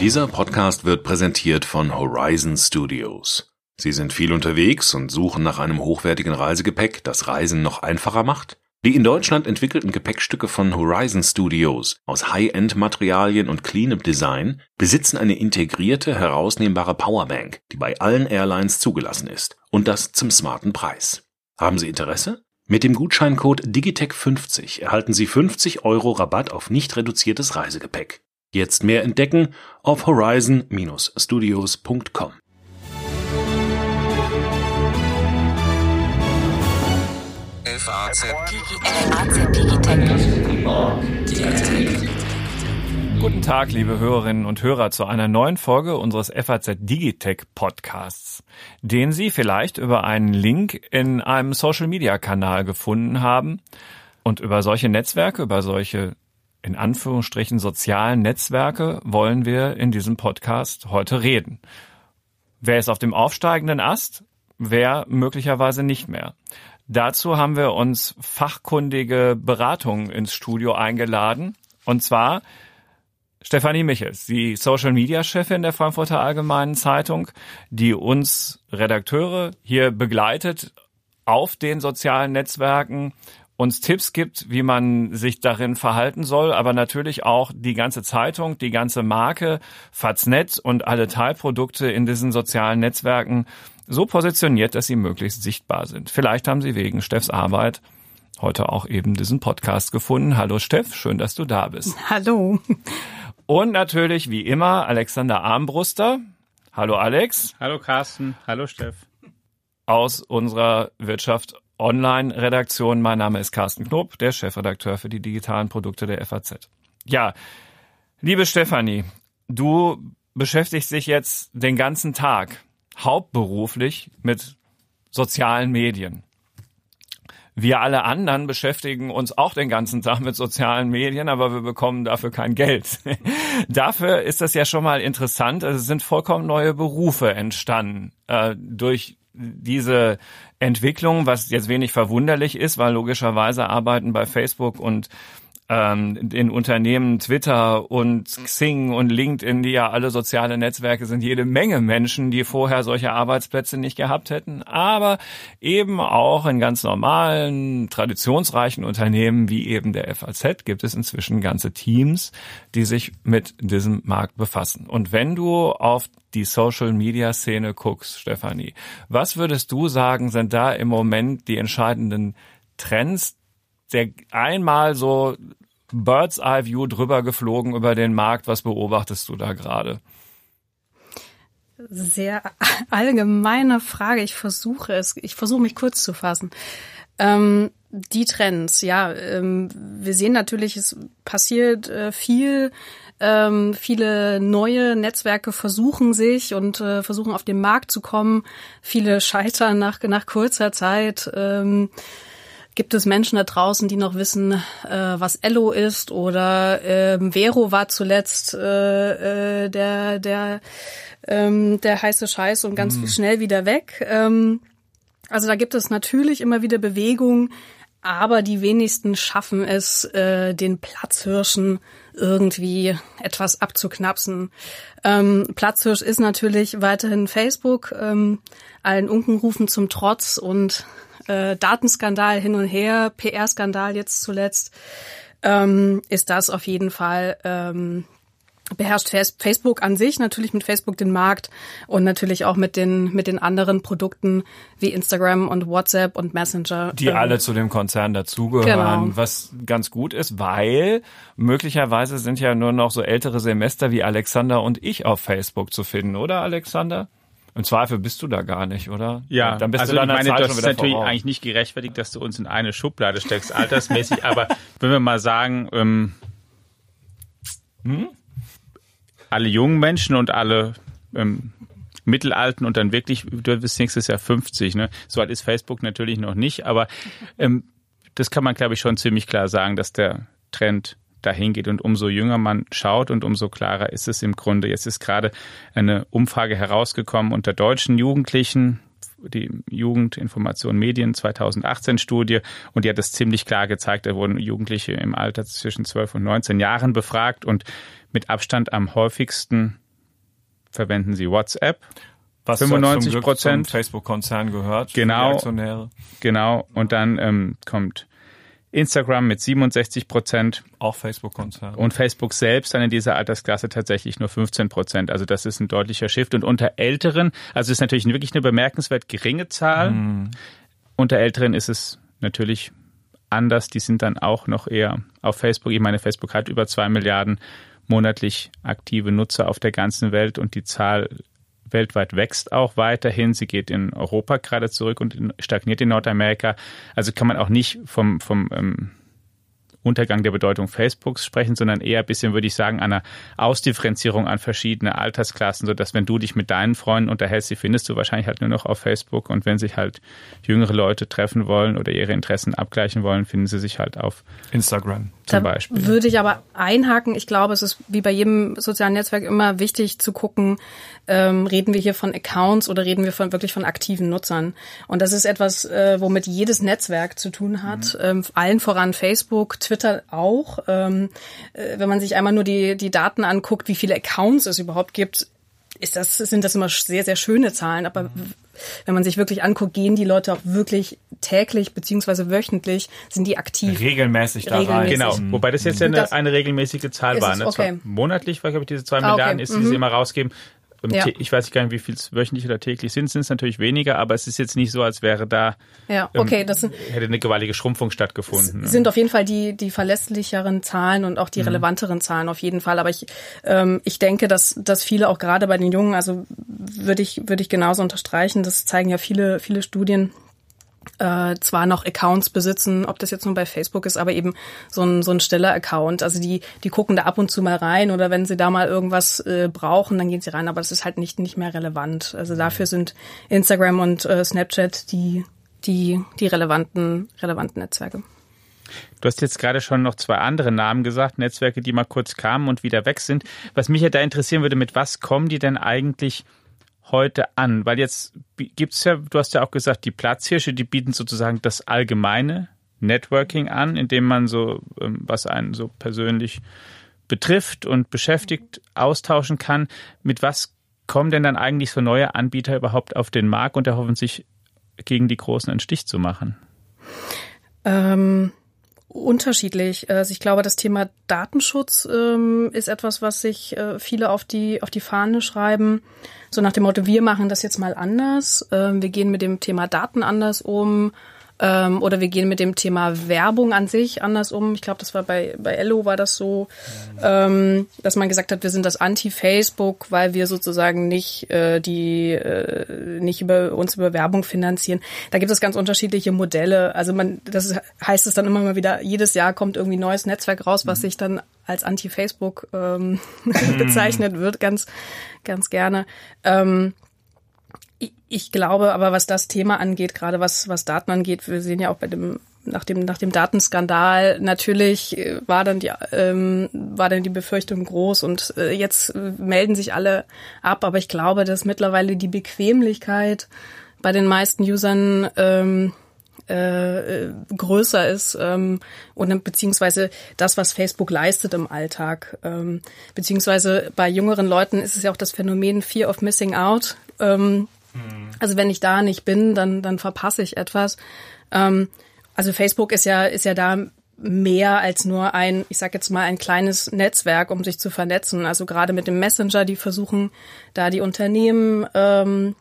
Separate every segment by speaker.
Speaker 1: Dieser Podcast wird präsentiert von Horizon Studios. Sie sind viel unterwegs und suchen nach einem hochwertigen Reisegepäck, das Reisen noch einfacher macht? Die in Deutschland entwickelten Gepäckstücke von Horizon Studios aus High-End-Materialien und cleanem Design besitzen eine integrierte, herausnehmbare Powerbank, die bei allen Airlines zugelassen ist und das zum smarten Preis. Haben Sie Interesse? Mit dem Gutscheincode Digitech50 erhalten Sie 50 Euro Rabatt auf nicht reduziertes Reisegepäck. Jetzt mehr entdecken auf horizon-studios.com.
Speaker 2: FAZ
Speaker 3: Guten Tag, liebe Hörerinnen und Hörer, zu einer neuen Folge unseres FAZ Digitech Podcasts, den Sie vielleicht über einen Link in einem Social Media Kanal gefunden haben. Und über solche Netzwerke, über solche in Anführungsstrichen sozialen Netzwerke wollen wir in diesem Podcast heute reden. Wer ist auf dem aufsteigenden Ast? Wer möglicherweise nicht mehr? Dazu haben wir uns fachkundige Beratungen ins Studio eingeladen. Und zwar Stefanie Michels, die Social Media Chefin der Frankfurter Allgemeinen Zeitung, die uns Redakteure hier begleitet auf den sozialen Netzwerken, uns Tipps gibt, wie man sich darin verhalten soll, aber natürlich auch die ganze Zeitung, die ganze Marke, Faznet und alle Teilprodukte in diesen sozialen Netzwerken so positioniert, dass sie möglichst sichtbar sind. Vielleicht haben Sie wegen Steffs Arbeit heute auch eben diesen Podcast gefunden. Hallo Steff, schön, dass du da bist.
Speaker 4: Hallo.
Speaker 3: Und natürlich wie immer Alexander Armbruster. Hallo Alex.
Speaker 5: Hallo Carsten. Hallo Steff.
Speaker 3: Aus unserer Wirtschaft Online-Redaktion. Mein Name ist Carsten Knob, der Chefredakteur für die digitalen Produkte der FAZ. Ja, liebe Stefanie, du beschäftigst dich jetzt den ganzen Tag hauptberuflich mit sozialen Medien. Wir alle anderen beschäftigen uns auch den ganzen Tag mit sozialen Medien, aber wir bekommen dafür kein Geld. dafür ist das ja schon mal interessant. Es sind vollkommen neue Berufe entstanden äh, durch diese Entwicklung, was jetzt wenig verwunderlich ist, weil logischerweise arbeiten bei Facebook und ähm, in Unternehmen Twitter und Xing und LinkedIn, die ja alle soziale Netzwerke sind, jede Menge Menschen, die vorher solche Arbeitsplätze nicht gehabt hätten, aber eben auch in ganz normalen, traditionsreichen Unternehmen wie eben der FAZ gibt es inzwischen ganze Teams, die sich mit diesem Markt befassen. Und wenn du auf die Social Media Szene guckst, Stefanie, was würdest du sagen, sind da im Moment die entscheidenden Trends, der einmal so Bird's Eye View drüber geflogen über den Markt. Was beobachtest du da gerade?
Speaker 4: Sehr allgemeine Frage. Ich versuche es, ich versuche mich kurz zu fassen. Ähm, die Trends, ja, ähm, wir sehen natürlich, es passiert äh, viel. Ähm, viele neue Netzwerke versuchen sich und äh, versuchen auf den Markt zu kommen. Viele scheitern nach, nach kurzer Zeit. Ähm, Gibt es Menschen da draußen, die noch wissen, äh, was Ello ist oder ähm, Vero war zuletzt äh, äh, der der ähm, der heiße Scheiß und ganz mhm. schnell wieder weg. Ähm, also da gibt es natürlich immer wieder Bewegung, aber die wenigsten schaffen es, äh, den Platzhirschen irgendwie etwas abzuknapsen. Ähm, Platzhirsch ist natürlich weiterhin Facebook, ähm, allen Unkenrufen zum Trotz und äh, Datenskandal hin und her, PR-Skandal jetzt zuletzt, ähm, ist das auf jeden Fall ähm, beherrscht Facebook an sich natürlich mit Facebook den Markt und natürlich auch mit den mit den anderen Produkten wie Instagram und WhatsApp und Messenger.
Speaker 3: Die ähm, alle zu dem Konzern dazugehören, genau. was ganz gut ist, weil möglicherweise sind ja nur noch so ältere Semester wie Alexander und ich auf Facebook zu finden, oder Alexander? Im Zweifel bist du da gar nicht, oder?
Speaker 5: Ja, dann bist also du dann ich meine, das ist natürlich voraus. eigentlich nicht gerechtfertigt, dass du uns in eine Schublade steckst, altersmäßig, aber wenn wir mal sagen, ähm, hm? alle jungen Menschen und alle ähm, Mittelalten und dann wirklich, du bist nächstes Jahr 50, ne? So alt ist Facebook natürlich noch nicht, aber ähm, das kann man, glaube ich, schon ziemlich klar sagen, dass der Trend dahin geht. Und umso jünger man schaut und umso klarer ist es im Grunde. Jetzt ist gerade eine Umfrage herausgekommen unter deutschen Jugendlichen, die Jugendinformation Medien 2018 Studie und die hat das ziemlich klar gezeigt. Da wurden Jugendliche im Alter zwischen 12 und 19 Jahren befragt und mit Abstand am häufigsten verwenden sie WhatsApp.
Speaker 3: Was 95 Prozent Facebook-Konzern gehört.
Speaker 5: Genau. Genau. Und dann ähm, kommt Instagram mit 67 Prozent.
Speaker 3: Auch Facebook-Konzern.
Speaker 5: Und Facebook selbst dann in dieser Altersklasse tatsächlich nur 15 Prozent. Also das ist ein deutlicher Shift. Und unter Älteren, also ist natürlich wirklich eine bemerkenswert geringe Zahl. Mhm. Unter Älteren ist es natürlich anders. Die sind dann auch noch eher auf Facebook. Ich meine, Facebook hat über zwei Milliarden monatlich aktive Nutzer auf der ganzen Welt und die Zahl weltweit wächst auch weiterhin. Sie geht in Europa gerade zurück und stagniert in Nordamerika. Also kann man auch nicht vom, vom ähm, Untergang der Bedeutung Facebooks sprechen, sondern eher ein bisschen, würde ich sagen, einer Ausdifferenzierung an verschiedene Altersklassen, sodass wenn du dich mit deinen Freunden unterhältst, die findest du wahrscheinlich halt nur noch auf Facebook und wenn sich halt jüngere Leute treffen wollen oder ihre Interessen abgleichen wollen, finden sie sich halt auf
Speaker 3: Instagram
Speaker 4: zum da Beispiel. Würde ich aber einhaken. Ich glaube, es ist wie bei jedem sozialen Netzwerk immer wichtig zu gucken, ähm, reden wir hier von Accounts oder reden wir von wirklich von aktiven Nutzern? Und das ist etwas, äh, womit jedes Netzwerk zu tun hat. Mhm. Ähm, allen voran Facebook, Twitter auch. Ähm, äh, wenn man sich einmal nur die, die Daten anguckt, wie viele Accounts es überhaupt gibt, ist das, sind das immer sehr, sehr schöne Zahlen. Aber mhm. wenn man sich wirklich anguckt, gehen die Leute auch wirklich täglich beziehungsweise wöchentlich, sind die aktiv.
Speaker 3: Regelmäßig da regelmäßig.
Speaker 5: Genau, wobei das jetzt ja eine, eine regelmäßige Zahl war. Ne? Okay. monatlich, weil ich glaube, diese zwei ah, Milliarden okay. ist, die mhm. sie immer rausgeben. Ja. Ich weiß gar nicht, wie viel es wöchentlich oder täglich sind. Sind es natürlich weniger, aber es ist jetzt nicht so, als wäre da
Speaker 4: ja, okay, ähm,
Speaker 5: das sind, hätte eine gewaltige Schrumpfung stattgefunden.
Speaker 4: Ne? Sind auf jeden Fall die die verlässlicheren Zahlen und auch die mhm. relevanteren Zahlen auf jeden Fall. Aber ich ähm, ich denke, dass dass viele auch gerade bei den Jungen, also würde ich würde ich genauso unterstreichen. Das zeigen ja viele viele Studien, äh, zwar noch Accounts besitzen, ob das jetzt nur bei Facebook ist, aber eben so ein, so ein stiller Account. Also die, die gucken da ab und zu mal rein oder wenn sie da mal irgendwas äh, brauchen, dann gehen sie rein, aber das ist halt nicht, nicht mehr relevant. Also dafür sind Instagram und äh, Snapchat die, die, die relevanten, relevanten Netzwerke.
Speaker 5: Du hast jetzt gerade schon noch zwei andere Namen gesagt, Netzwerke, die mal kurz kamen und wieder weg sind. Was mich ja da interessieren würde, mit was kommen die denn eigentlich heute an? Weil jetzt gibt's ja, du hast ja auch gesagt, die Platzhirsche, die bieten sozusagen das allgemeine Networking an, indem man so, ähm, was einen so persönlich betrifft und beschäftigt, austauschen kann. Mit was kommen denn dann eigentlich so neue Anbieter überhaupt auf den Markt und erhoffen sich gegen die Großen einen Stich zu machen?
Speaker 4: Ähm, unterschiedlich. Also ich glaube, das Thema Datenschutz ähm, ist etwas, was sich äh, viele auf die auf die Fahne schreiben. So nach dem Motto: Wir machen das jetzt mal anders. Ähm, wir gehen mit dem Thema Daten anders um. Ähm, oder wir gehen mit dem Thema Werbung an sich anders um. Ich glaube, das war bei, bei Ello war das so, ähm, dass man gesagt hat, wir sind das Anti-Facebook, weil wir sozusagen nicht äh, die äh, nicht über uns über Werbung finanzieren. Da gibt es ganz unterschiedliche Modelle. Also man, das ist, heißt es dann immer mal wieder, jedes Jahr kommt irgendwie ein neues Netzwerk raus, was mhm. sich dann als Anti-Facebook ähm, mhm. bezeichnet wird, ganz, ganz gerne. Ähm, ich glaube aber, was das Thema angeht, gerade was, was Daten angeht, wir sehen ja auch bei dem nach dem nach dem Datenskandal natürlich äh, war dann die ähm, war dann die Befürchtung groß und äh, jetzt äh, melden sich alle ab, aber ich glaube, dass mittlerweile die Bequemlichkeit bei den meisten Usern ähm, äh, äh größer ist ähm, und beziehungsweise das, was Facebook leistet im Alltag. Ähm, beziehungsweise bei jüngeren Leuten ist es ja auch das Phänomen Fear of Missing Out. Ähm, Mhm. Also wenn ich da nicht bin, dann, dann verpasse ich etwas. Ähm, also Facebook ist ja, ist ja da mehr als nur ein, ich sag jetzt mal, ein kleines Netzwerk, um sich zu vernetzen. Also gerade mit dem Messenger, die versuchen, da die Unternehmen ähm,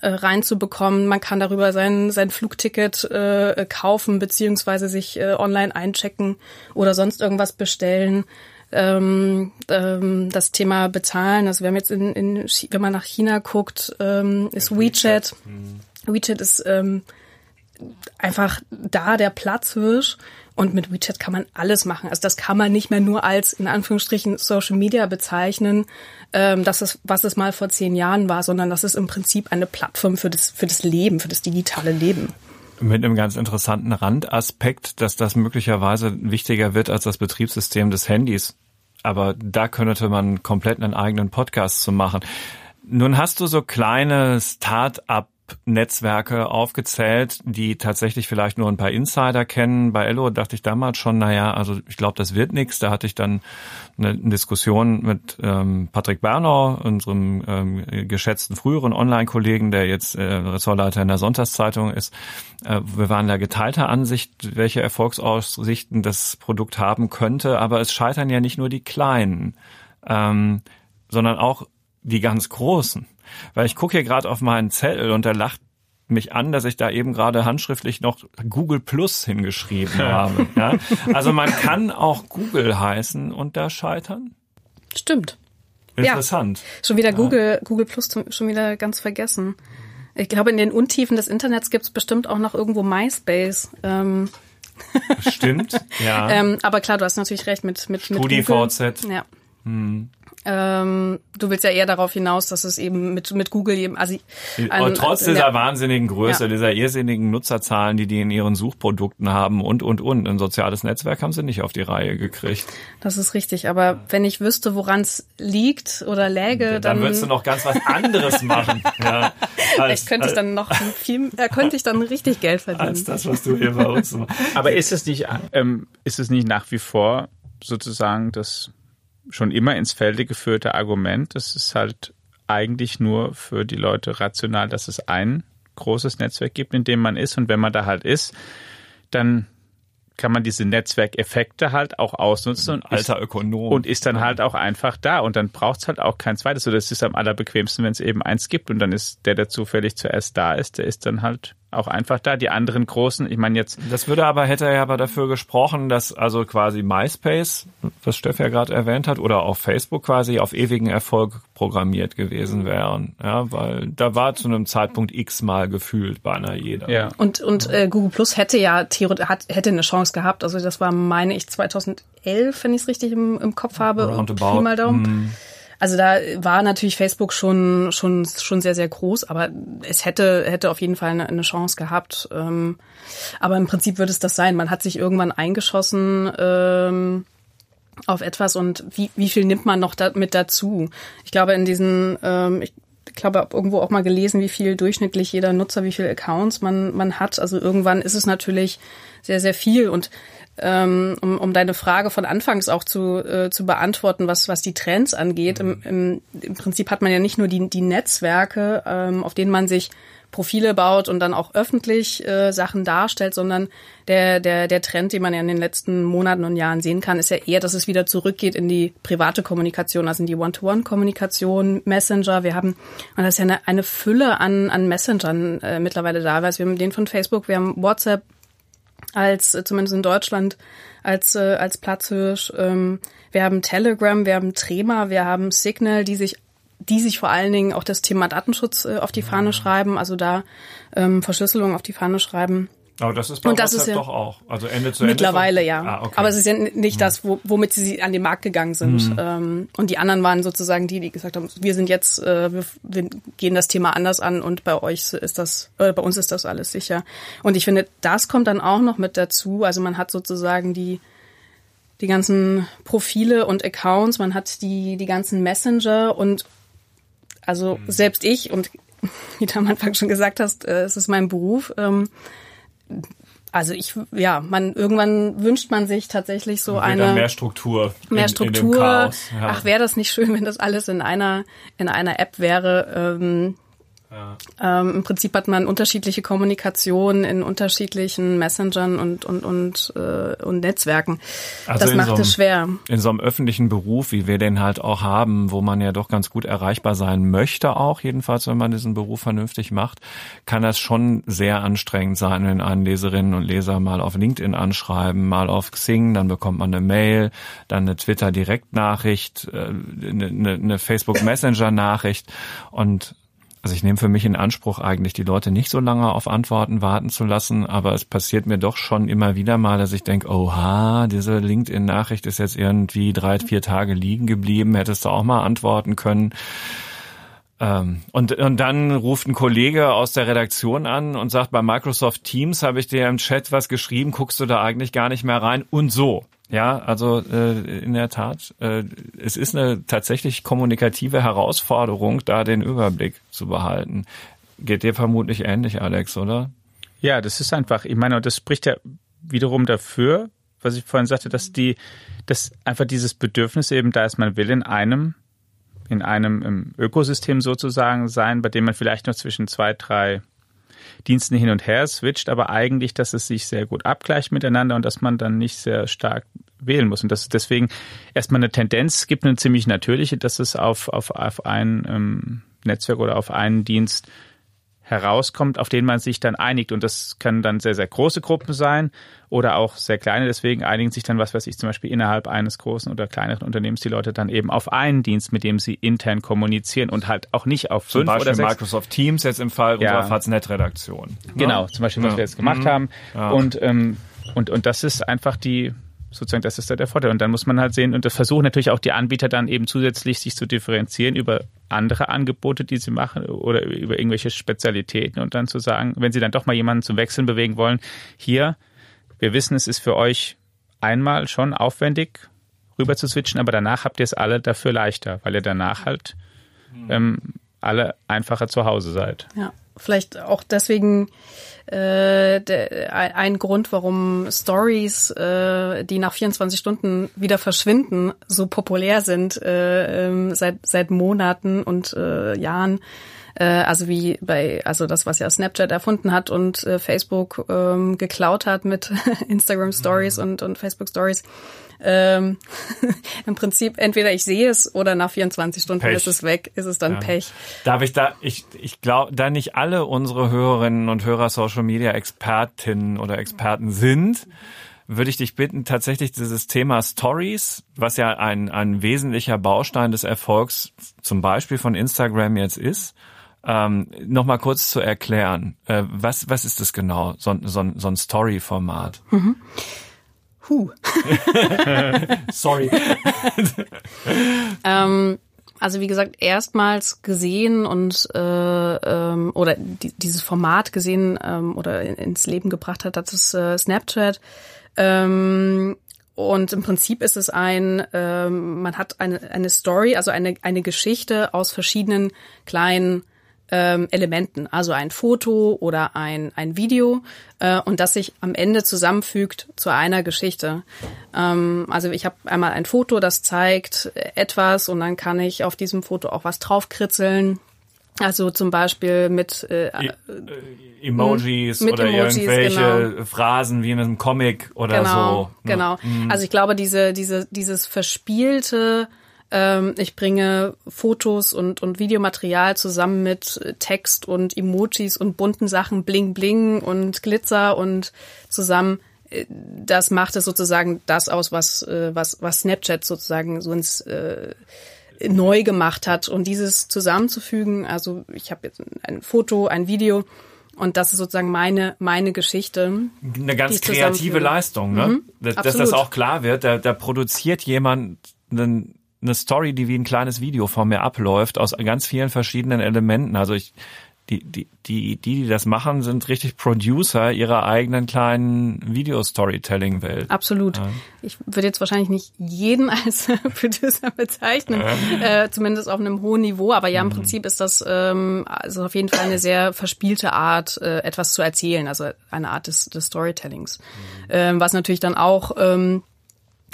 Speaker 4: äh, reinzubekommen. Man kann darüber sein, sein Flugticket äh, kaufen, beziehungsweise sich äh, online einchecken oder sonst irgendwas bestellen ähm, ähm, das Thema Bezahlen. Also wir haben jetzt in, in wenn man nach China guckt, ähm, ist WeChat. Mhm. WeChat ist ähm, einfach da der Platzhirsch. Und mit WeChat kann man alles machen. Also das kann man nicht mehr nur als in Anführungsstrichen Social Media bezeichnen, ähm, das ist, was es mal vor zehn Jahren war, sondern das ist im Prinzip eine Plattform für das, für das Leben, für das digitale Leben
Speaker 3: mit einem ganz interessanten Randaspekt, dass das möglicherweise wichtiger wird als das Betriebssystem des Handys. Aber da könnte man komplett einen eigenen Podcast zu machen. Nun hast du so kleine Start-up Top-Netzwerke aufgezählt, die tatsächlich vielleicht nur ein paar Insider kennen. Bei Ello dachte ich damals schon, naja, also ich glaube, das wird nichts. Da hatte ich dann eine Diskussion mit ähm, Patrick Bernau, unserem ähm, geschätzten früheren Online-Kollegen, der jetzt äh, Ressortleiter in der Sonntagszeitung ist. Äh, wir waren da geteilter Ansicht, welche Erfolgsaussichten das Produkt haben könnte. Aber es scheitern ja nicht nur die Kleinen, ähm, sondern auch die ganz Großen. Weil ich gucke hier gerade auf meinen Zettel und der lacht mich an, dass ich da eben gerade handschriftlich noch Google Plus hingeschrieben habe. Ja? Also man kann auch Google heißen und da scheitern.
Speaker 4: Stimmt.
Speaker 3: Interessant.
Speaker 4: Ja. Schon wieder Google, Google Plus schon wieder ganz vergessen. Ich glaube, in den Untiefen des Internets gibt es bestimmt auch noch irgendwo MySpace. Ähm.
Speaker 3: Stimmt, ja.
Speaker 4: ähm, aber klar, du hast natürlich recht mit mit
Speaker 3: StudiVZ.
Speaker 4: Ja. Hm. Ähm, du willst ja eher darauf hinaus, dass es eben mit, mit Google eben, also
Speaker 3: ein, und trotz dieser ja. wahnsinnigen Größe, ja. dieser irrsinnigen Nutzerzahlen, die die in ihren Suchprodukten haben und und und ein soziales Netzwerk haben sie nicht auf die Reihe gekriegt.
Speaker 4: Das ist richtig, aber wenn ich wüsste, woran es liegt oder läge, dann
Speaker 3: dann würdest du noch ganz was anderes machen. Ja,
Speaker 4: als, Vielleicht könnte ich dann noch viel, äh, könnte ich dann richtig Geld verdienen.
Speaker 3: Als das, was du hier bei uns machst.
Speaker 5: Aber ist es nicht, ähm, ist es nicht nach wie vor sozusagen das schon immer ins Felde geführte Argument. Es ist halt eigentlich nur für die Leute rational, dass es ein großes Netzwerk gibt, in dem man ist. Und wenn man da halt ist, dann kann man diese Netzwerkeffekte halt auch ausnutzen und
Speaker 3: alter ist, Ökonom
Speaker 5: und ist dann halt auch einfach da und dann braucht es halt auch kein zweites. So das ist am allerbequemsten, wenn es eben eins gibt und dann ist der, der zufällig zuerst da ist, der ist dann halt auch einfach da. Die anderen großen, ich meine jetzt.
Speaker 3: Das würde aber, hätte er ja aber dafür gesprochen, dass also quasi MySpace, was Steff ja gerade erwähnt hat, oder auch Facebook quasi auf ewigen Erfolg programmiert gewesen wären. Ja, weil da war zu einem Zeitpunkt X mal gefühlt beinahe jeder.
Speaker 4: Ja. Und, und äh, Google Plus hätte ja theoretisch, hat, hätte eine Chance gehabt. Also das war, meine ich, 2011, wenn ich es richtig im, im Kopf habe.
Speaker 3: Roundabout.
Speaker 4: Mal Daumen. Mm. Also da war natürlich Facebook schon schon schon sehr sehr groß, aber es hätte hätte auf jeden Fall eine, eine Chance gehabt. Ähm, aber im Prinzip würde es das sein. Man hat sich irgendwann eingeschossen ähm, auf etwas und wie wie viel nimmt man noch da, mit dazu? Ich glaube in diesen ähm, ich glaube, habe irgendwo auch mal gelesen, wie viel durchschnittlich jeder Nutzer, wie viele Accounts man, man hat. Also irgendwann ist es natürlich sehr, sehr viel. Und ähm, um, um deine Frage von Anfangs auch zu, äh, zu beantworten, was, was die Trends angeht. Im, im, Im Prinzip hat man ja nicht nur die, die Netzwerke, ähm, auf denen man sich Profile baut und dann auch öffentlich äh, Sachen darstellt, sondern der, der, der Trend, den man ja in den letzten Monaten und Jahren sehen kann, ist ja eher, dass es wieder zurückgeht in die private Kommunikation, also in die One-to-One-Kommunikation, Messenger. Wir haben, und das ist ja eine, eine Fülle an, an Messengern äh, mittlerweile da. Also wir haben den von Facebook, wir haben WhatsApp, als äh, zumindest in Deutschland als äh, als Platzhirsch. Ähm, wir haben Telegram, wir haben Trema, wir haben Signal, die sich die sich vor allen Dingen auch das Thema Datenschutz äh, auf die Fahne mhm. schreiben, also da ähm, Verschlüsselung auf die Fahne schreiben.
Speaker 3: Aber das ist bei und das WhatsApp ist ja doch auch. Also Ende zu
Speaker 4: Ende. Mittlerweile ja. Ah, okay. Aber es ist ja nicht das, wo, womit sie an den Markt gegangen sind. Mhm. Und die anderen waren sozusagen die, die gesagt haben, wir sind jetzt, äh, wir, wir gehen das Thema anders an und bei euch ist das, äh, bei uns ist das alles sicher. Und ich finde, das kommt dann auch noch mit dazu. Also man hat sozusagen die die ganzen Profile und Accounts, man hat die die ganzen Messenger und also mhm. selbst ich und wie du am Anfang schon gesagt hast, äh, es ist mein Beruf. Ähm, also ich, ja, man irgendwann wünscht man sich tatsächlich so eine
Speaker 3: mehr Struktur,
Speaker 4: mehr in, Struktur. In ja. Ach, wäre das nicht schön, wenn das alles in einer in einer App wäre. Ähm, ja. Ähm, Im Prinzip hat man unterschiedliche Kommunikation in unterschiedlichen Messengern und und und äh, und Netzwerken. Also das macht so einem, es schwer.
Speaker 3: In so einem öffentlichen Beruf, wie wir den halt auch haben, wo man ja doch ganz gut erreichbar sein möchte, auch jedenfalls, wenn man diesen Beruf vernünftig macht, kann das schon sehr anstrengend sein, wenn einen Leserinnen und Leser mal auf LinkedIn anschreiben, mal auf Xing, dann bekommt man eine Mail, dann eine Twitter Direktnachricht, äh, eine, eine Facebook Messenger Nachricht und also ich nehme für mich in Anspruch eigentlich, die Leute nicht so lange auf Antworten warten zu lassen, aber es passiert mir doch schon immer wieder mal, dass ich denke, oha, diese LinkedIn-Nachricht ist jetzt irgendwie drei, vier Tage liegen geblieben, hättest du auch mal antworten können. Ähm, und, und dann ruft ein Kollege aus der Redaktion an und sagt, bei Microsoft Teams habe ich dir im Chat was geschrieben, guckst du da eigentlich gar nicht mehr rein und so. Ja, also äh, in der Tat, äh, es ist eine tatsächlich kommunikative Herausforderung, da den Überblick zu behalten. geht dir vermutlich ähnlich, Alex, oder?
Speaker 5: Ja, das ist einfach, ich meine, das spricht ja wiederum dafür, was ich vorhin sagte, dass die, dass einfach dieses Bedürfnis eben da ist, man will in einem, in einem Ökosystem sozusagen sein, bei dem man vielleicht noch zwischen zwei, drei Diensten hin und her switcht, aber eigentlich, dass es sich sehr gut abgleicht miteinander und dass man dann nicht sehr stark wählen muss. Und dass es deswegen erstmal eine Tendenz gibt, eine ziemlich natürliche, dass es auf, auf, auf ein ähm, Netzwerk oder auf einen Dienst herauskommt, auf den man sich dann einigt. Und das können dann sehr, sehr große Gruppen sein oder auch sehr kleine. Deswegen einigen sich dann, was weiß ich, zum Beispiel innerhalb eines großen oder kleineren Unternehmens die Leute dann eben auf einen Dienst, mit dem sie intern kommunizieren und halt auch nicht auf
Speaker 3: zum
Speaker 5: fünf
Speaker 3: Beispiel
Speaker 5: oder sechs.
Speaker 3: Microsoft Teams jetzt im Fall
Speaker 5: Ja.
Speaker 3: unserer Faznet-Redaktion.
Speaker 5: Genau, zum Beispiel, was
Speaker 3: Ja.
Speaker 5: wir jetzt gemacht
Speaker 3: Mhm.
Speaker 5: haben.
Speaker 3: Ja.
Speaker 5: Und, ähm, und, und das ist einfach die, sozusagen, das ist da der Vorteil. Und dann muss man halt sehen, und das versuchen natürlich auch die Anbieter dann eben zusätzlich sich zu differenzieren über andere Angebote, die sie machen oder über irgendwelche Spezialitäten und dann zu sagen, wenn sie dann doch mal jemanden zum Wechseln bewegen wollen, hier, wir wissen, es ist für euch einmal schon aufwendig, rüber zu switchen, aber danach habt ihr es alle dafür leichter, weil ihr danach halt ähm, alle einfacher zu Hause seid.
Speaker 4: Ja, vielleicht auch deswegen äh, ein ein Grund, warum Stories, äh, die nach 24 Stunden wieder verschwinden, so populär sind äh, ähm, seit seit Monaten und äh, Jahren. Äh, also wie bei, also das, was ja Snapchat erfunden hat und äh, Facebook ähm, geklaut hat mit Instagram Stories und, und Facebook Stories. Ähm, Im Prinzip entweder ich sehe es oder nach 24 Stunden
Speaker 3: Pech.
Speaker 4: ist es weg, ist es dann
Speaker 3: Ja.
Speaker 4: Pech.
Speaker 3: Darf ich da, ich, ich glaube, da nicht alle unsere Hörerinnen und Hörer Social Media Expertinnen oder Experten sind, würde ich dich bitten, tatsächlich dieses Thema Stories, was ja ein, ein wesentlicher Baustein des Erfolgs zum Beispiel von Instagram jetzt ist, ähm, nochmal kurz zu erklären. Äh, was, was ist das genau, so, ein- so, so ein Story-Format?
Speaker 4: Huh.
Speaker 3: Sorry.
Speaker 4: Ähm, also wie gesagt, erstmals gesehen und äh, ähm, oder die, dieses Format gesehen ähm, oder in, ins Leben gebracht hat, das ist äh, Snapchat. Ähm, und im Prinzip ist es ein, ähm, man hat eine, eine Story, also eine, eine Geschichte aus verschiedenen kleinen ähm, Elementen, also ein Foto oder ein, ein Video äh, und das sich am Ende zusammenfügt zu einer Geschichte. Ähm, also ich habe einmal ein Foto, das zeigt etwas und dann kann ich auf diesem Foto auch was draufkritzeln. Also zum Beispiel mit äh,
Speaker 3: Emojis
Speaker 4: Mit
Speaker 3: oder
Speaker 4: Emojis,
Speaker 3: irgendwelche Phrasen wie in einem Comic oder
Speaker 4: genau,
Speaker 3: so.
Speaker 4: Genau. Also ich glaube, diese, diese, dieses verspielte, ähm, ich bringe Fotos und, und Videomaterial zusammen mit Text und Emojis und bunten Sachen, Bling Bling und Glitzer und zusammen. äh, Das macht es sozusagen das aus, was, äh, was, was Snapchat sozusagen so ins äh, neu gemacht hat. Und dieses zusammenzufügen, also ich habe jetzt ein Foto, ein Video und das ist sozusagen meine, meine Geschichte.
Speaker 3: eine ganz kreative. Leistung, ne?
Speaker 4: Mhm,
Speaker 3: dass, dass das auch klar wird, da, da produziert jemand einen, eine Story, die wie ein kleines Video vor mir abläuft, aus ganz vielen verschiedenen Elementen. Also ich, die, die, die, die, die das machen, sind richtig Producer ihrer eigenen kleinen Video-Storytelling-Welt.
Speaker 4: Absolut. Ich würde jetzt wahrscheinlich nicht jeden als Producer bezeichnen, äh, zumindest auf einem hohen Niveau, aber ja, im Prinzip ist das ähm, also auf jeden Fall eine sehr verspielte Art, äh, etwas zu erzählen, also eine Art des, des Storytellings. Ähm, was natürlich dann auch ähm,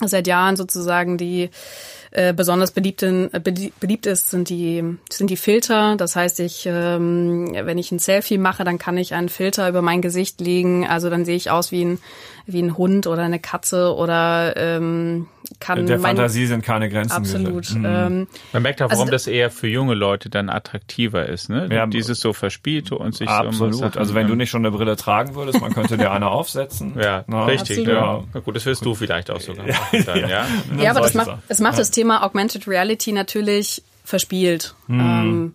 Speaker 4: seit Jahren sozusagen die äh, besonders beliebten, äh, belie- beliebt ist, sind die, sind die Filter. Das heißt, ich, ähm, wenn ich ein Selfie mache, dann kann ich einen Filter über mein Gesicht legen. Also dann sehe ich aus wie ein, wie ein Hund oder eine Katze oder ähm, kann
Speaker 3: Der
Speaker 4: mein,
Speaker 3: Fantasie sind keine Grenzen
Speaker 4: absolut.
Speaker 3: Mhm.
Speaker 4: Ähm,
Speaker 5: Man merkt auch, warum
Speaker 4: Also-
Speaker 5: das eher für junge Leute dann attraktiver ist, ne?
Speaker 3: Ja,
Speaker 5: Dieses so verspielte und sich so
Speaker 3: Absolut. Also wenn du nicht schon eine Brille tragen würdest, man könnte dir eine aufsetzen.
Speaker 5: Ja,
Speaker 3: Na,
Speaker 5: richtig.
Speaker 4: Absolut.
Speaker 5: Ja. Na gut, das wirst du vielleicht auch sogar machen dann, ja.
Speaker 4: ja, aber das macht, es macht das Thema Augmented Reality natürlich verspielt. Ähm,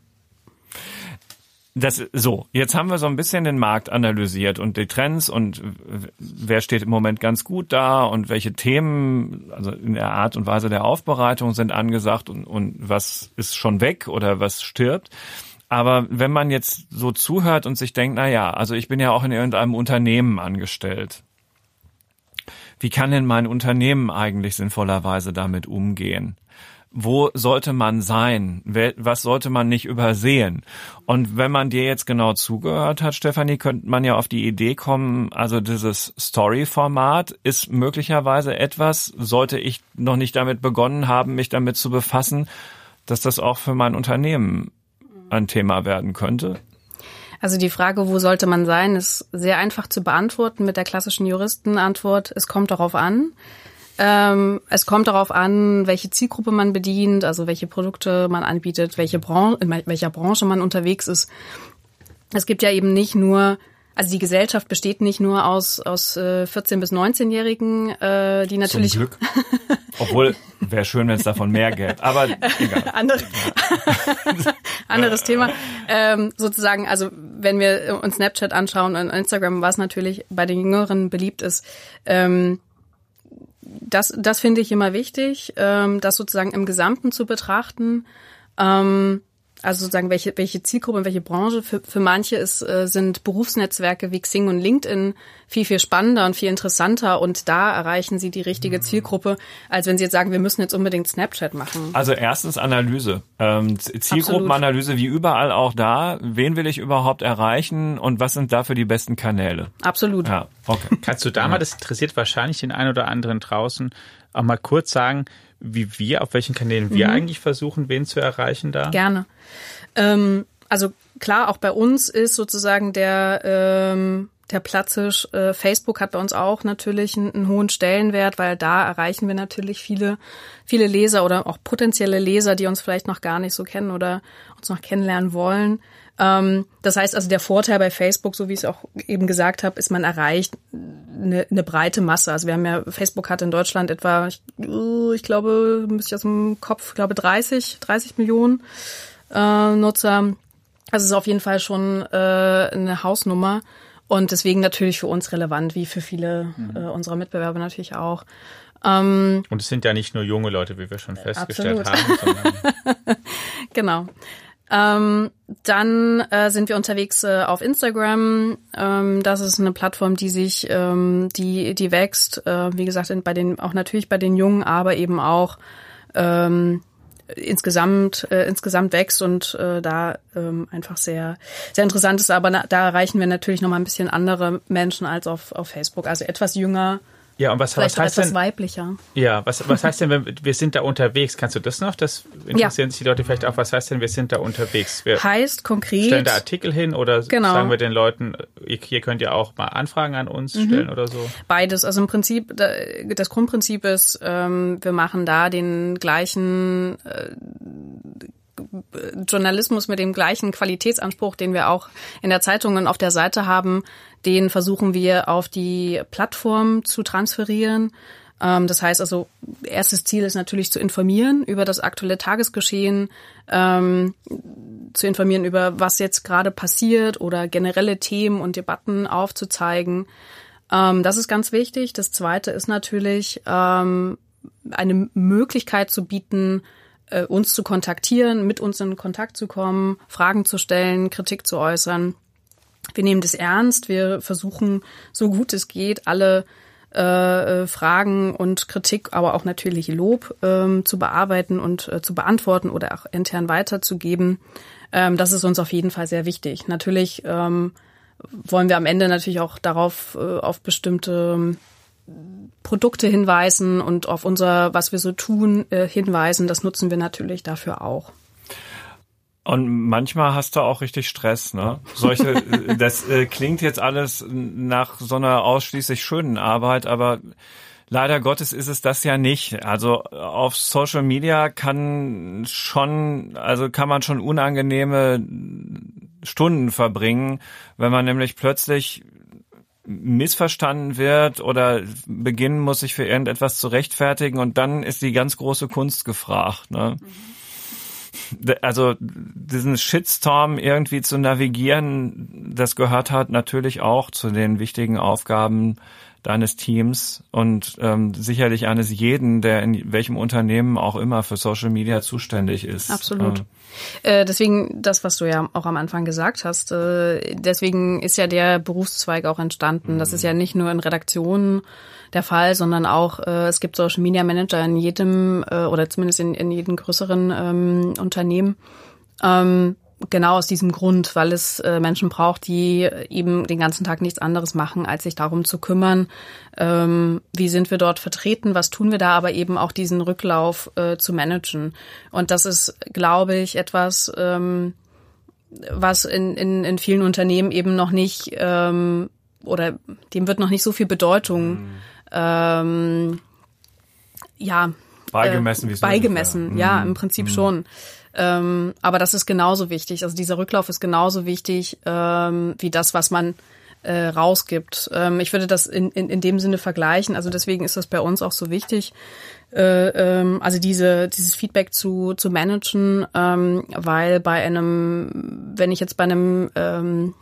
Speaker 3: Das so, jetzt haben wir so ein bisschen den Markt analysiert und die Trends und wer steht im Moment ganz gut da und welche Themen, also in der Art und Weise der Aufbereitung sind angesagt und, und was ist schon weg oder was stirbt. Aber wenn man jetzt so zuhört und sich denkt, na ja, also ich bin ja auch in irgendeinem Unternehmen angestellt. Wie kann denn mein Unternehmen eigentlich sinnvollerweise damit umgehen? Wo sollte man sein? Was sollte man nicht übersehen? Und wenn man dir jetzt genau zugehört hat, Stefanie, könnte man ja auf die Idee kommen, also dieses Story-Format ist möglicherweise etwas, sollte ich noch nicht damit begonnen haben, mich damit zu befassen, dass das auch für mein Unternehmen ein Thema werden könnte?
Speaker 4: Also die Frage, wo sollte man sein, ist sehr einfach zu beantworten mit der klassischen Juristenantwort. Es kommt darauf an. Ähm, es kommt darauf an, welche Zielgruppe man bedient, also welche Produkte man anbietet, welche Bran in welcher Branche man unterwegs ist. Es gibt ja eben nicht nur also die Gesellschaft besteht nicht nur aus aus äh, 14 bis 19-Jährigen, äh, die natürlich
Speaker 3: Zum Glück. Obwohl wäre schön, wenn es davon mehr gäbe. Aber egal.
Speaker 4: Andere, anderes Thema. Ähm, sozusagen, also wenn wir uns Snapchat anschauen und Instagram, was natürlich bei den Jüngeren beliebt ist, ähm, das, das finde ich immer wichtig, ähm, das sozusagen im Gesamten zu betrachten. Ähm, also sozusagen welche, welche Zielgruppe und welche Branche. Für, für manche ist, äh, sind Berufsnetzwerke wie Xing und LinkedIn viel, viel spannender und viel interessanter und da erreichen sie die richtige mhm. Zielgruppe, als wenn sie jetzt sagen, wir müssen jetzt unbedingt Snapchat machen.
Speaker 3: Also erstens Analyse. Ähm, Zielgruppenanalyse wie überall auch da. Wen will ich überhaupt erreichen und was sind dafür die besten Kanäle?
Speaker 4: Absolut.
Speaker 3: Ja, okay.
Speaker 5: Kannst du da mal, das interessiert wahrscheinlich den einen oder anderen draußen, auch mal kurz sagen, wie wir, auf welchen Kanälen wir mhm. eigentlich versuchen, wen zu erreichen da?
Speaker 4: Gerne. Ähm, also klar, auch bei uns ist sozusagen der ähm, der Platzisch, äh, Facebook hat bei uns auch natürlich einen, einen, hohen Stellenwert, weil da erreichen wir natürlich viele, viele Leser oder auch potenzielle Leser, die uns vielleicht noch gar nicht so kennen oder uns noch kennenlernen wollen. Ähm, das heißt also, der Vorteil bei Facebook, so wie ich es auch eben gesagt habe, ist, man erreicht eine, eine breite Masse. Also wir haben ja, Facebook hat in Deutschland etwa, ich, ich glaube, müsste ich aus dem Kopf, ich glaube 30, 30 Millionen äh, Nutzer. Also es ist auf jeden Fall schon äh, eine Hausnummer und deswegen natürlich für uns relevant, wie für viele mhm. äh, unserer Mitbewerber natürlich auch.
Speaker 5: Ähm, und es sind ja nicht nur junge Leute, wie wir schon festgestellt absolut. haben.
Speaker 4: genau. Ähm, dann äh, sind wir unterwegs äh, auf Instagram. Ähm, das ist eine Plattform, die sich, ähm, die, die wächst. Äh, wie gesagt, bei den, auch natürlich bei den Jungen, aber eben auch ähm, insgesamt äh, insgesamt wächst und äh, da ähm, einfach sehr sehr interessant ist. Aber na, da erreichen wir natürlich noch mal ein bisschen andere Menschen als auf auf Facebook. Also etwas jünger
Speaker 5: ja, und was, was heißt
Speaker 4: etwas
Speaker 5: denn?
Speaker 4: weiblicher.
Speaker 5: Ja, was, was heißt denn, wenn wir sind da unterwegs? Kannst du das noch? Das interessieren ja. sich die Leute vielleicht auch. Was heißt denn, wir sind da unterwegs? Wir
Speaker 4: heißt konkret.
Speaker 5: Stellen da Artikel hin oder genau. sagen wir den Leuten, hier könnt ihr auch mal Anfragen an uns mhm. stellen oder so?
Speaker 4: Beides. Also im Prinzip, das Grundprinzip ist, ähm, wir machen da den gleichen äh, Journalismus mit dem gleichen Qualitätsanspruch, den wir auch in der Zeitung und auf der Seite haben, den versuchen wir auf die Plattform zu transferieren. Ähm, das heißt also, erstes Ziel ist natürlich zu informieren über das aktuelle Tagesgeschehen, ähm, zu informieren über was jetzt gerade passiert oder generelle Themen und Debatten aufzuzeigen. Ähm, das ist ganz wichtig. Das zweite ist natürlich, eine Möglichkeit zu bieten, äh, uns zu kontaktieren, mit uns in Kontakt zu kommen, Fragen zu stellen, Kritik zu äußern. Wir nehmen das ernst. Wir versuchen, so gut es geht, alle äh, äh, Fragen und Kritik, aber auch natürlich Lob ähm, zu bearbeiten und äh, zu beantworten oder auch intern weiterzugeben. Ähm, das ist uns auf jeden Fall sehr wichtig. Natürlich ähm, wollen wir am Ende natürlich auch darauf äh, auf bestimmte Produkte hinweisen und auf unser, was wir so tun, äh, hinweisen. Das nutzen wir natürlich dafür auch.
Speaker 3: Und manchmal hast du auch richtig Stress, ne? Solche, das äh, klingt jetzt alles nach so einer ausschließlich schönen Arbeit, aber leider Gottes ist es das ja nicht. Also auf Social Media kann schon, also kann man schon unangenehme Stunden verbringen, wenn man nämlich plötzlich missverstanden wird oder beginnen muss, sich für irgendetwas zu rechtfertigen und dann ist die ganz große Kunst gefragt. Ne? Also diesen Shitstorm irgendwie zu navigieren, das gehört halt natürlich auch zu den wichtigen Aufgaben deines Teams und ähm, sicherlich eines jeden, der in welchem Unternehmen auch immer für Social Media zuständig ist.
Speaker 4: Absolut. Ähm. Äh, deswegen das, was du ja auch am Anfang gesagt hast, äh, deswegen ist ja der Berufszweig auch entstanden. Das ist ja nicht nur in Redaktionen der Fall, sondern auch äh, es gibt Social Media Manager in jedem äh, oder zumindest in, in jedem größeren ähm, Unternehmen. Ähm, genau aus diesem Grund, weil es äh, Menschen braucht, die eben den ganzen Tag nichts anderes machen, als sich darum zu kümmern, ähm, wie sind wir dort vertreten, was tun wir da, aber eben auch diesen Rücklauf äh, zu managen. Und das ist, glaube ich, etwas, ähm, was in, in, in vielen Unternehmen eben noch nicht ähm, oder dem wird noch nicht so viel Bedeutung mhm. ähm, ja
Speaker 3: beigemessen,
Speaker 4: äh, beigemessen, ja, im Prinzip mhm. schon. Ähm, aber das ist genauso wichtig. Also dieser Rücklauf ist genauso wichtig ähm, wie das, was man äh, rausgibt. Ähm, ich würde das in, in, in dem Sinne vergleichen. Also deswegen ist das bei uns auch so wichtig. Äh, ähm, also diese, dieses Feedback zu, zu managen, ähm, weil bei einem, wenn ich jetzt bei einem ähm,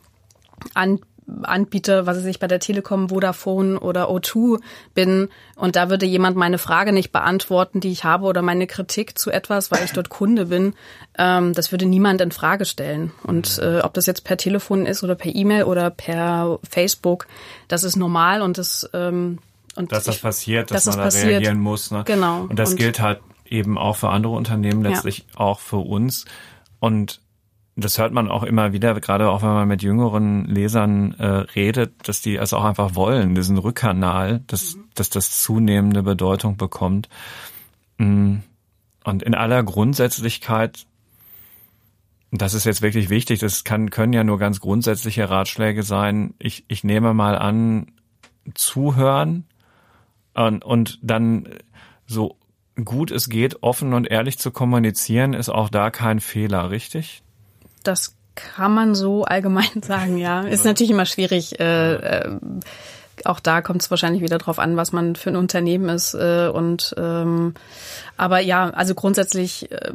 Speaker 4: an Anbieter, was weiß ich, bei der Telekom, Vodafone oder O2 bin und da würde jemand meine Frage nicht beantworten, die ich habe oder meine Kritik zu etwas, weil ich dort Kunde bin, ähm, das würde niemand in Frage stellen. Und äh, ob das jetzt per Telefon ist oder per E-Mail oder per Facebook, das ist normal und das ähm,
Speaker 3: und dass das ich, passiert, dass,
Speaker 4: dass
Speaker 3: man
Speaker 4: das da passiert.
Speaker 3: reagieren muss. Ne?
Speaker 4: Genau.
Speaker 3: Und das und, gilt halt eben auch für andere Unternehmen, letztlich ja. auch für uns. Und das hört man auch immer wieder, gerade auch wenn man mit jüngeren Lesern äh, redet, dass die es auch einfach wollen, diesen Rückkanal, dass, mhm. dass das zunehmende Bedeutung bekommt. Mm. Und in aller Grundsätzlichkeit, das ist jetzt wirklich wichtig, das kann, können ja nur ganz grundsätzliche Ratschläge sein. Ich, ich nehme mal an, zuhören und, und dann so gut es geht, offen und ehrlich zu kommunizieren, ist auch da kein Fehler, richtig?
Speaker 4: Das kann man so allgemein sagen, ja. Ist natürlich immer schwierig. Äh, äh, auch da kommt es wahrscheinlich wieder drauf an, was man für ein Unternehmen ist. Äh, und ähm, aber ja, also grundsätzlich. Äh,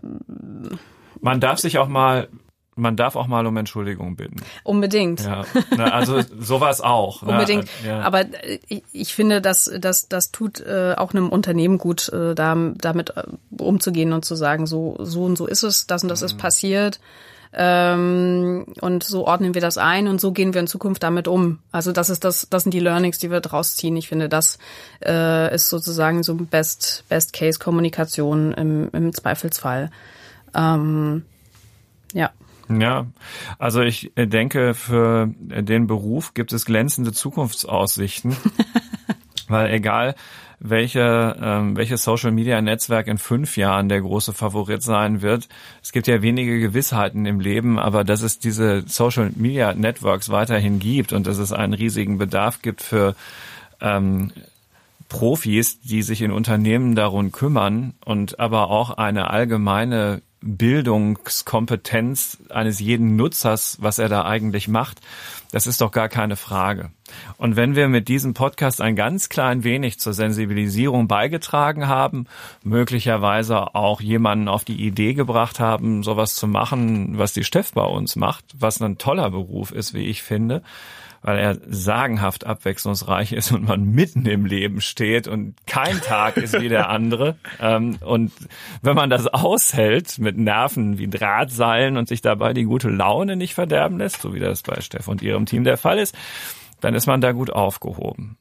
Speaker 3: man darf sich auch mal man darf auch mal um Entschuldigung bitten.
Speaker 4: Unbedingt.
Speaker 3: Ja, also sowas auch.
Speaker 4: Ne? Unbedingt. Ja. Aber ich, ich finde, dass das das tut äh, auch einem Unternehmen gut, äh, da, damit äh, umzugehen und zu sagen, so so und so ist es, das und das mhm. ist passiert. Ähm, und so ordnen wir das ein und so gehen wir in Zukunft damit um. Also das ist das, das sind die Learnings, die wir draus ziehen. Ich finde, das äh, ist sozusagen so Best Best Case Kommunikation im, im Zweifelsfall. Ähm, ja.
Speaker 3: Ja, also ich denke, für den Beruf gibt es glänzende Zukunftsaussichten, weil egal welche, ähm, welches Social Media Netzwerk in fünf Jahren der große Favorit sein wird. Es gibt ja wenige Gewissheiten im Leben, aber dass es diese Social Media Networks weiterhin gibt und dass es einen riesigen Bedarf gibt für ähm, Profis, die sich in Unternehmen darum kümmern und aber auch eine allgemeine Bildungskompetenz eines jeden Nutzers, was er da eigentlich macht, das ist doch gar keine Frage. Und wenn wir mit diesem Podcast ein ganz klein wenig zur Sensibilisierung beigetragen haben, möglicherweise auch jemanden auf die Idee gebracht haben, sowas zu machen, was die Steff bei uns macht, was ein toller Beruf ist, wie ich finde, weil er sagenhaft abwechslungsreich ist und man mitten im Leben steht und kein Tag ist wie der andere. Ähm, und wenn man das aushält mit Nerven wie Drahtseilen und sich dabei die gute Laune nicht verderben lässt, so wie das bei Steff und ihrem Team der Fall ist, dann ist man da gut aufgehoben.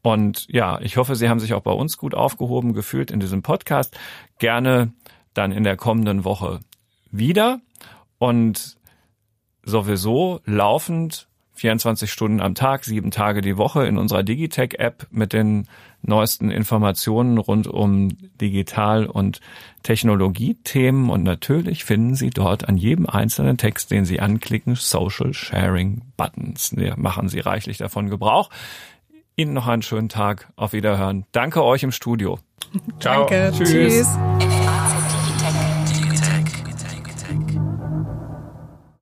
Speaker 3: Und ja, ich hoffe, Sie haben sich auch bei uns gut aufgehoben gefühlt in diesem Podcast. Gerne dann in der kommenden Woche wieder und sowieso laufend 24 Stunden am Tag, sieben Tage die Woche in unserer Digitech-App mit den neuesten Informationen rund um Digital- und Technologiethemen. Und natürlich finden Sie dort an jedem einzelnen Text, den Sie anklicken, Social Sharing Buttons. Wir machen Sie reichlich davon Gebrauch. Ihnen noch einen schönen Tag. Auf Wiederhören. Danke euch im Studio.
Speaker 4: Ciao. Danke. Tschüss. Tschüss.